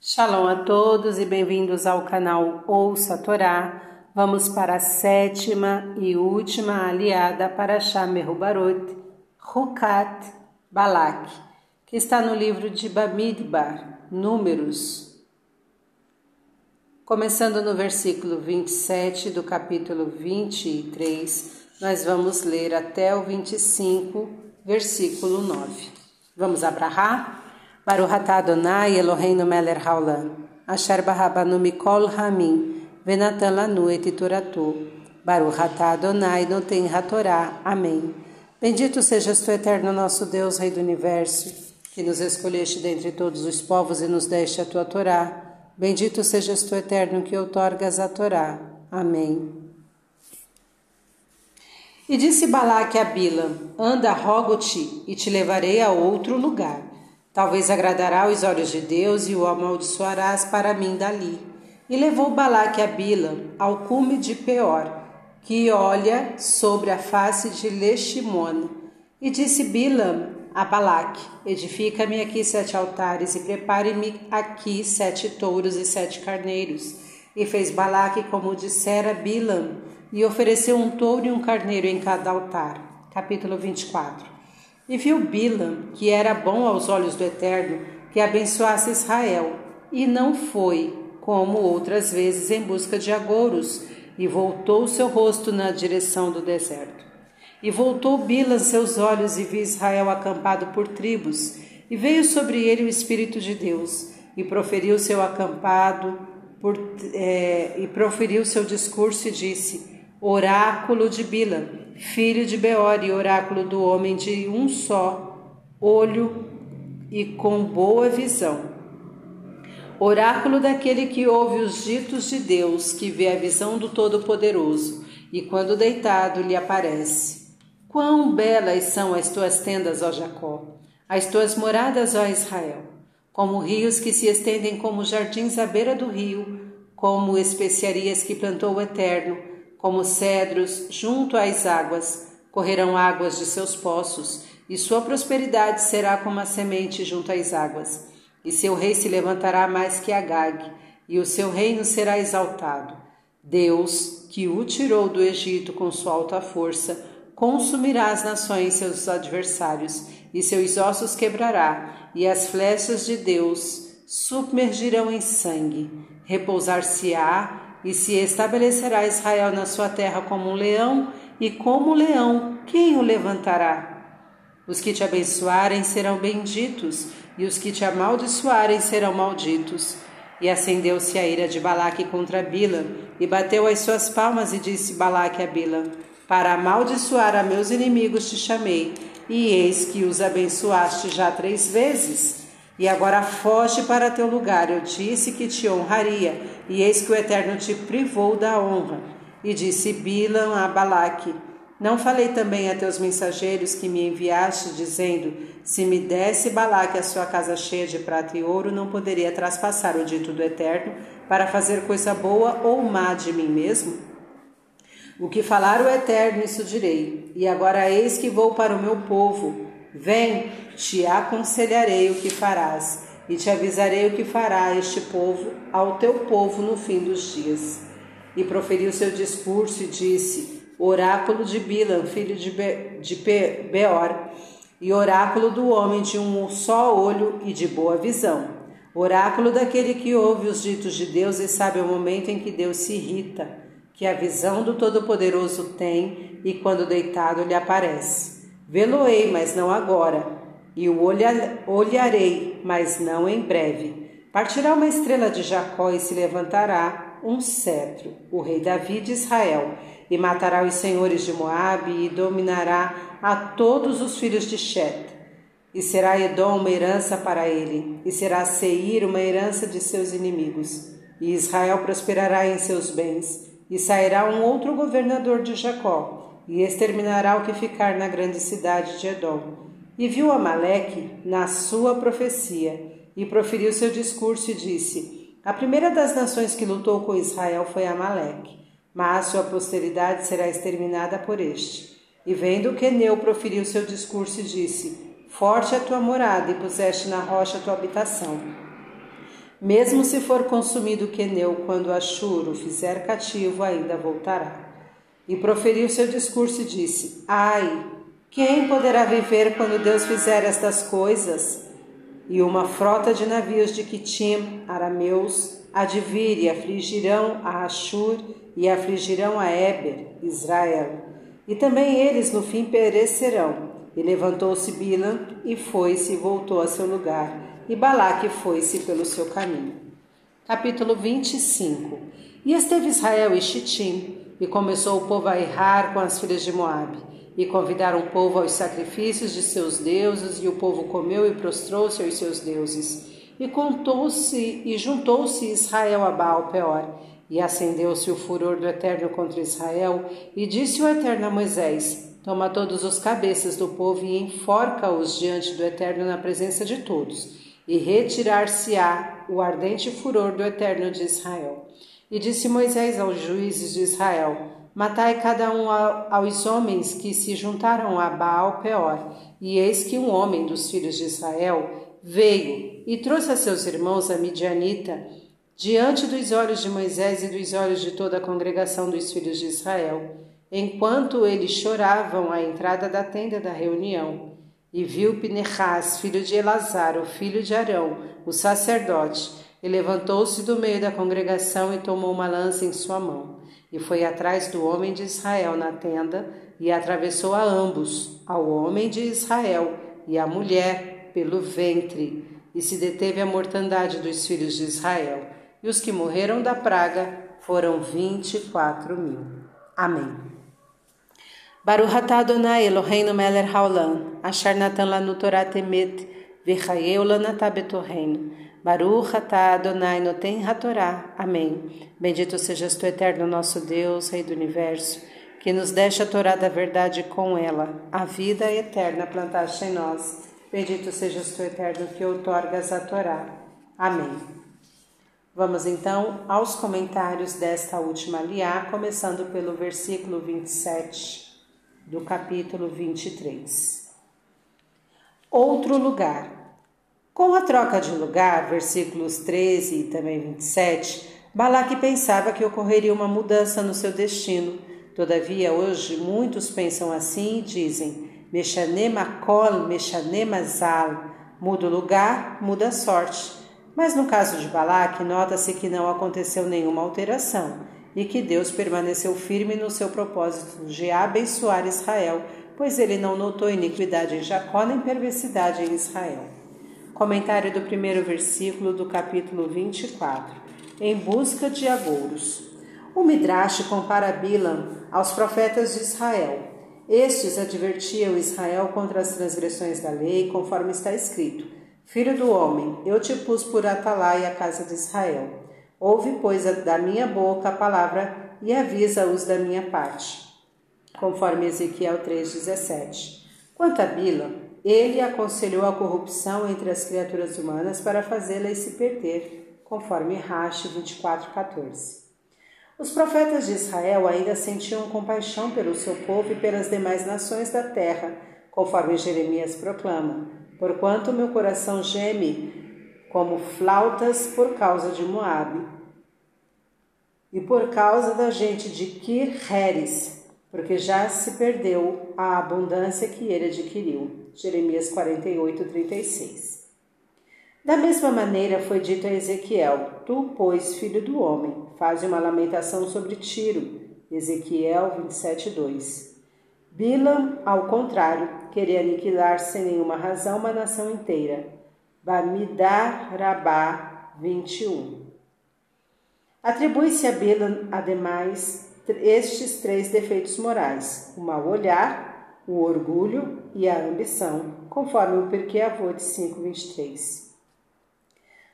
Shalom a todos e bem-vindos ao canal Ouça a Torá. Vamos para a sétima e última aliada para Shamerubarot, Rukat Balak, que está no livro de Bamidbar, Números. Começando no versículo 27 do capítulo 23, nós vamos ler até o 25, versículo 9. Vamos abrahar? Baruch Adonai Eloheinu melech haolam, asher barabanu mikol hamim, venatan lanu et toratu. Baruch Adonai noten hatorá. Amém. Bendito sejas tu, eterno nosso Deus, Rei do Universo, que nos escolheste dentre todos os povos e nos deste a tua Torá. Bendito sejas tu, eterno, que outorgas a Torá. Amém. E disse Balaque a Bila: Anda, rogo-te, e te levarei a outro lugar Talvez agradará aos olhos de Deus e o amaldiçoarás para mim dali. E levou Balaque a Bila ao cume de Peor, que olha sobre a face de Leshimona. E disse Bilam a Balaque: Edifica-me aqui sete altares e prepare-me aqui sete touros e sete carneiros. E fez Balaque como dissera Bilam, e ofereceu um touro e um carneiro em cada altar. Capítulo 24. E viu Bilam que era bom aos olhos do Eterno que abençoasse Israel, e não foi, como outras vezes, em busca de agouros, e voltou seu rosto na direção do deserto. E voltou Bilam seus olhos e viu Israel acampado por tribos, e veio sobre ele o Espírito de Deus, e proferiu seu acampado por, é, e proferiu seu discurso e disse: Oráculo de Bilam, filho de Beor e oráculo do homem de um só olho e com boa visão. Oráculo daquele que ouve os ditos de Deus, que vê a visão do Todo-Poderoso, e quando deitado lhe aparece. Quão belas são as tuas tendas, ó Jacó, as tuas moradas, ó Israel, como rios que se estendem como jardins à beira do rio, como especiarias que plantou o Eterno, como cedros junto às águas, correrão águas de seus poços, e sua prosperidade será como a semente junto às águas. E seu rei se levantará mais que Agag, e o seu reino será exaltado. Deus, que o tirou do Egito com sua alta força, consumirá as nações seus adversários, e seus ossos quebrará, e as flechas de Deus submergirão em sangue. Repousar-se-á e se estabelecerá Israel na sua terra como um leão, e como leão, quem o levantará? Os que te abençoarem serão benditos, e os que te amaldiçoarem serão malditos. E acendeu-se a ira de Balaque contra Bila, e bateu as suas palmas, e disse Balaque a Bila: Para amaldiçoar a meus inimigos te chamei, e eis que os abençoaste já três vezes. E agora foge para teu lugar. Eu disse que te honraria, e eis que o Eterno te privou da honra. E disse Bilam a Balaque: Não falei também a teus mensageiros que me enviaste, dizendo: Se me desse Balaque a sua casa cheia de prata e ouro, não poderia traspassar o dito do Eterno para fazer coisa boa ou má de mim mesmo? O que falar o Eterno, isso direi. E agora eis que vou para o meu povo Vem, te aconselharei o que farás, e te avisarei o que fará este povo ao teu povo no fim dos dias. E proferiu seu discurso e disse: Oráculo de Bilam, filho de, Be de Be Beor, e oráculo do homem de um só olho e de boa visão. Oráculo daquele que ouve os ditos de Deus e sabe o momento em que Deus se irrita, que a visão do Todo-Poderoso tem e quando deitado lhe aparece. Vê-lo-ei, mas não agora, e o olharei, mas não em breve. Partirá uma estrela de Jacó e se levantará um cetro, o rei Davi de Israel, e matará os senhores de Moabe e dominará a todos os filhos de Shet. E será Edom uma herança para ele, e será Seir uma herança de seus inimigos. E Israel prosperará em seus bens, e sairá um outro governador de Jacó, e exterminará o que ficar na grande cidade de Edom. E viu Amaleque na sua profecia, e proferiu seu discurso e disse: A primeira das nações que lutou com Israel foi Amaleque, mas sua posteridade será exterminada por este. E vendo que Neu proferiu seu discurso e disse: Forte é a tua morada, e puseste na rocha a tua habitação. Mesmo se for consumido queneu quando Ashur o fizer cativo, ainda voltará. E proferiu seu discurso e disse: Ai, quem poderá viver quando Deus fizer estas coisas? E uma frota de navios de Kitim, arameus, há de vir e afligirão a Ashur e afligirão a Eber, Israel. E também eles no fim perecerão. E levantou-se Bilam e foi-se e voltou a seu lugar e Balaque foi-se pelo seu caminho. Capítulo 25 E esteve Israel e Chitim, e começou o povo a errar com as filhas de Moabe, e convidaram o povo aos sacrifícios de seus deuses, e o povo comeu e prostrou-se aos seus deuses. E contou-se e juntou-se Israel a Baal Peor, e acendeu-se o furor do Eterno contra Israel, e disse o Eterno a Moisés: Toma todos os cabeças do povo e enforca-os diante do Eterno na presença de todos e retirar-se-á o ardente furor do Eterno de Israel. E disse Moisés aos juízes de Israel: Matai cada um aos homens que se juntaram a Baal Peor. E eis que um homem dos filhos de Israel veio e trouxe a seus irmãos a Midianita diante dos olhos de Moisés e dos olhos de toda a congregação dos filhos de Israel, enquanto eles choravam à entrada da tenda da reunião. E viu Pinechas, filho de Elazar, o filho de Arão, o sacerdote, e levantou-se do meio da congregação e tomou uma lança em sua mão, e foi atrás do homem de Israel na tenda, e atravessou a ambos, ao homem de Israel e à mulher, pelo ventre, e se deteve a mortandade dos filhos de Israel, e os que morreram da praga foram vinte e quatro mil. Amém. Baruch atah Adonai Eloheinu melech haolam, asher natan lanu Torah temet, v'chayeu lanatah betorreino. Baruch atah Adonai noten hatorá. Amém. Bendito sejas tu, eterno nosso Deus, Rei do Universo, que nos deixa a Torá da verdade com ela, a vida eterna plantaste em nós. Bendito sejas tu, eterno, que outorgas a Torá. Amém. Vamos então aos comentários desta última liá, começando pelo versículo 27 do capítulo 23. Outro lugar. Com a troca de lugar, versículos 13 e também 27, Balaque pensava que ocorreria uma mudança no seu destino. Todavia, hoje, muitos pensam assim e dizem: Mechanemakol, Mechanemazal. Muda o lugar, muda a sorte. Mas no caso de Balaque, nota-se que não aconteceu nenhuma alteração e que Deus permaneceu firme no seu propósito de abençoar Israel, pois ele não notou iniquidade em Jacó nem perversidade em Israel. Comentário do primeiro versículo do capítulo 24. Em busca de agouros. O Midrash compara Bilam aos profetas de Israel. Estes advertiam Israel contra as transgressões da lei, conforme está escrito: Filho do homem, eu te pus por atalaia a casa de Israel. Ouve, pois, da minha boca a palavra e avisa-os da minha parte. Conforme Ezequiel 3,17. Quanto a Bila, ele aconselhou a corrupção entre as criaturas humanas para fazê-las se perder, conforme Rashi 24,14. Os profetas de Israel ainda sentiam compaixão pelo seu povo e pelas demais nações da terra, conforme Jeremias proclama: Porquanto meu coração geme como flautas por causa de Moabe e por causa da gente de Kir Heres, porque já se perdeu a abundância que ele adquiriu. Jeremias 48, 36. Da mesma maneira foi dito a Ezequiel: Tu, pois, filho do homem, faz uma lamentação sobre Tiro. Ezequiel 27, 2. Bilam, ao contrário, queria aniquilar sem nenhuma razão uma nação inteira. Bamidar Rabá 21. Atribui-se a Bilam, ademais, estes três defeitos morais: o mau olhar, o orgulho e a ambição, conforme o Perquê Avô de 5,23.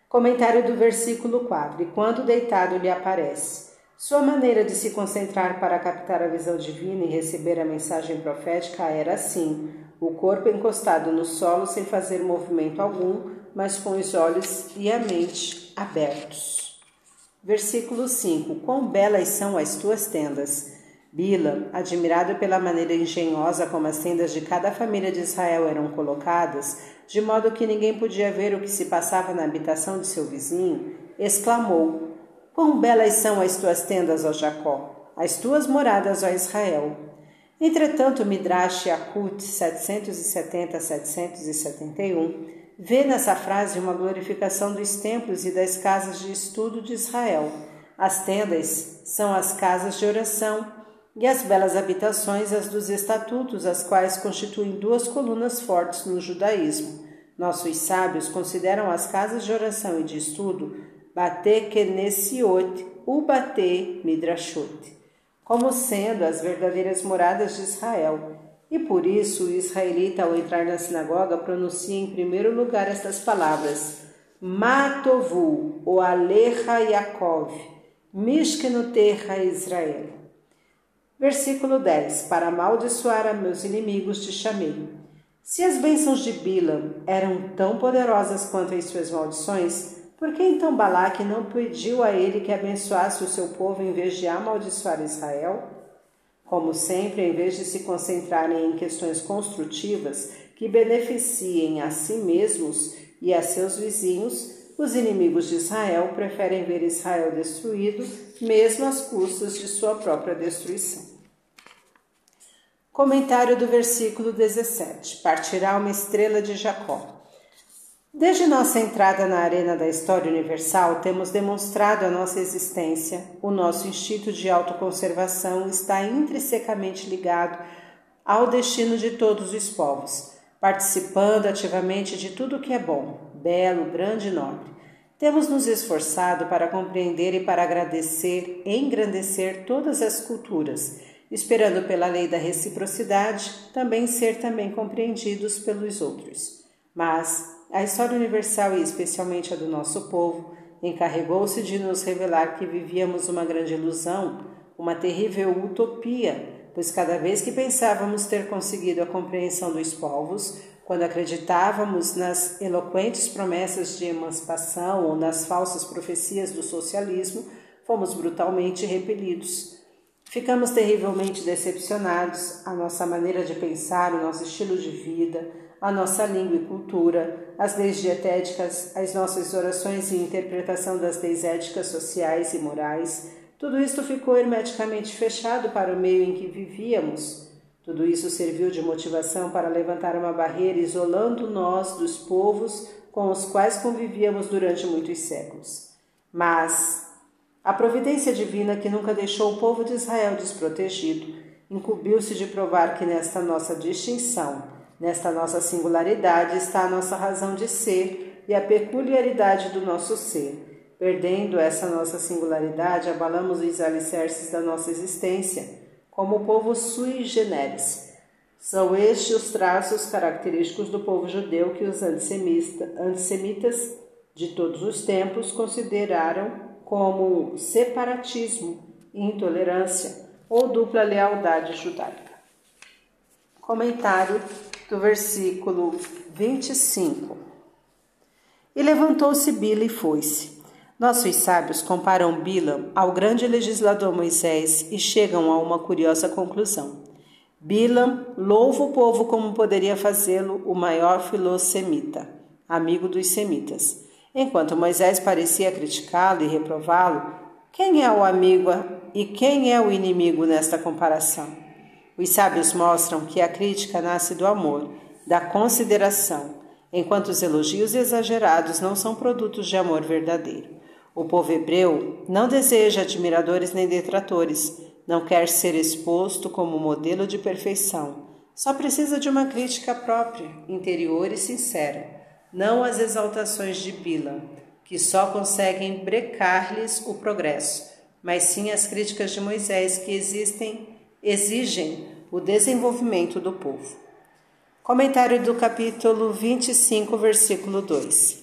Comentário do versículo 4: E quando deitado lhe aparece. Sua maneira de se concentrar para captar a visão divina e receber a mensagem profética era assim: o corpo encostado no solo sem fazer movimento algum, mas com os olhos e a mente abertos. Versículo 5: Quão belas são as tuas tendas! Bila, admirado pela maneira engenhosa como as tendas de cada família de Israel eram colocadas, de modo que ninguém podia ver o que se passava na habitação de seu vizinho, exclamou: Quão belas são as tuas tendas, ó Jacó, as tuas moradas, ó Israel. Entretanto, Midrash Yakut 770-771 vê nessa frase uma glorificação dos templos e das casas de estudo de Israel. As tendas são as casas de oração e as belas habitações as dos estatutos, as quais constituem duas colunas fortes no judaísmo. Nossos sábios consideram as casas de oração e de estudo Bate Kenesiot, Ubate Midrashot como sendo as verdadeiras moradas de Israel. E por isso o israelita, ao entrar na sinagoga, pronuncia em primeiro lugar estas palavras: Matovu, o Alecha Yaakov, Mishkenotecha Israel. Versículo 10: Para amaldiçoar a meus inimigos te chamei. Se as bênçãos de Bilam eram tão poderosas quanto as suas maldições, por que então Balaque não pediu a ele que abençoasse o seu povo em vez de amaldiçoar Israel? Como sempre, em vez de se concentrarem em questões construtivas que beneficiem a si mesmos e a seus vizinhos, os inimigos de Israel preferem ver Israel destruído, mesmo às custas de sua própria destruição. Comentário do versículo 17: Partirá uma estrela de Jacó. Desde nossa entrada na arena da história universal, temos demonstrado a nossa existência. O nosso instinto de autoconservação está intrinsecamente ligado ao destino de todos os povos, participando ativamente de tudo o que é bom, belo, grande e nobre. Temos nos esforçado para compreender e para agradecer e engrandecer todas as culturas, esperando pela lei da reciprocidade também ser também compreendidos pelos outros. Mas a história universal e especialmente a do nosso povo encarregou-se de nos revelar que vivíamos uma grande ilusão, uma terrível utopia, pois cada vez que pensávamos ter conseguido a compreensão dos povos, quando acreditávamos nas eloquentes promessas de emancipação ou nas falsas profecias do socialismo, fomos brutalmente repelidos. Ficamos terrivelmente decepcionados, a nossa maneira de pensar, o nosso estilo de vida, a nossa língua e cultura, as leis dietéticas, as nossas orações e interpretação das leis éticas, sociais e morais, tudo isto ficou hermeticamente fechado para o meio em que vivíamos. Tudo isso serviu de motivação para levantar uma barreira isolando nós dos povos com os quais convivíamos durante muitos séculos. Mas a providência divina que nunca deixou o povo de Israel desprotegido incumbiu-se de provar que nesta nossa distinção Nesta nossa singularidade está a nossa razão de ser e a peculiaridade do nosso ser. Perdendo essa nossa singularidade, abalamos os alicerces da nossa existência, como o povo sui generis. São estes os traços característicos do povo judeu que os antissemitas de todos os tempos consideraram como separatismo, intolerância ou dupla lealdade judaica. Comentário do versículo 25. E levantou-se Bila e foi-se. Nossos sábios comparam Bila ao grande legislador Moisés e chegam a uma curiosa conclusão. Bilam louva o povo como poderia fazê-lo o maior filosemita, amigo dos semitas. Enquanto Moisés parecia criticá-lo e reprová-lo, quem é o amigo e quem é o inimigo nesta comparação? Os sábios mostram que a crítica nasce do amor, da consideração, enquanto os elogios exagerados não são produtos de amor verdadeiro. O povo hebreu não deseja admiradores nem detratores, não quer ser exposto como modelo de perfeição. Só precisa de uma crítica própria, interior e sincera, não as exaltações de Bila, que só conseguem brecar-lhes o progresso, mas sim as críticas de Moisés que existem exigem o desenvolvimento do povo. Comentário do capítulo 25, versículo 2.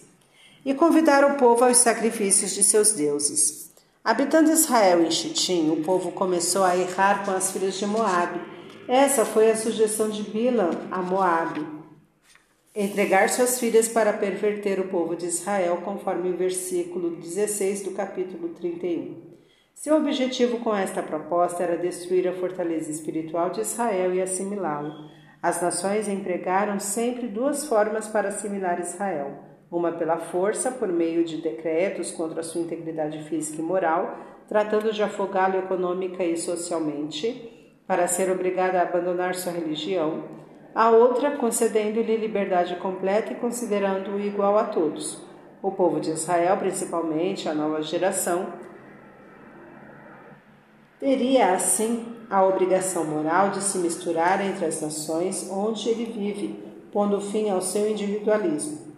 E convidar o povo aos sacrifícios de seus deuses. Habitando Israel em Chitim, o povo começou a errar com as filhas de Moabe. Essa foi a sugestão de Bilam a Moabe. Entregar suas filhas para perverter o povo de Israel, conforme o versículo 16 do capítulo 31. Seu objetivo com esta proposta era destruir a fortaleza espiritual de Israel e assimilá-lo. As nações empregaram sempre duas formas para assimilar Israel: uma pela força, por meio de decretos contra sua integridade física e moral, tratando de afogá-lo econômica e socialmente, para ser obrigada a abandonar sua religião, a outra concedendo-lhe liberdade completa e considerando-o igual a todos. O povo de Israel, principalmente a nova geração, teria assim a obrigação moral de se misturar entre as nações onde ele vive, pondo fim ao seu individualismo.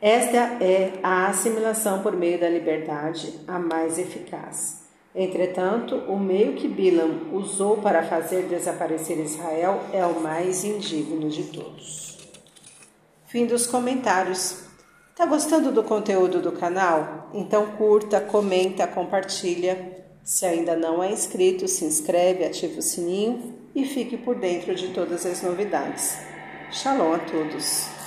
Esta é a assimilação por meio da liberdade, a mais eficaz. Entretanto, o meio que Bilam usou para fazer desaparecer Israel é o mais indigno de todos. Fim dos comentários. Tá gostando do conteúdo do canal? Então curta, comenta, compartilha. Se ainda não é inscrito, se inscreve, ative o sininho e fique por dentro de todas as novidades. Shalom a todos!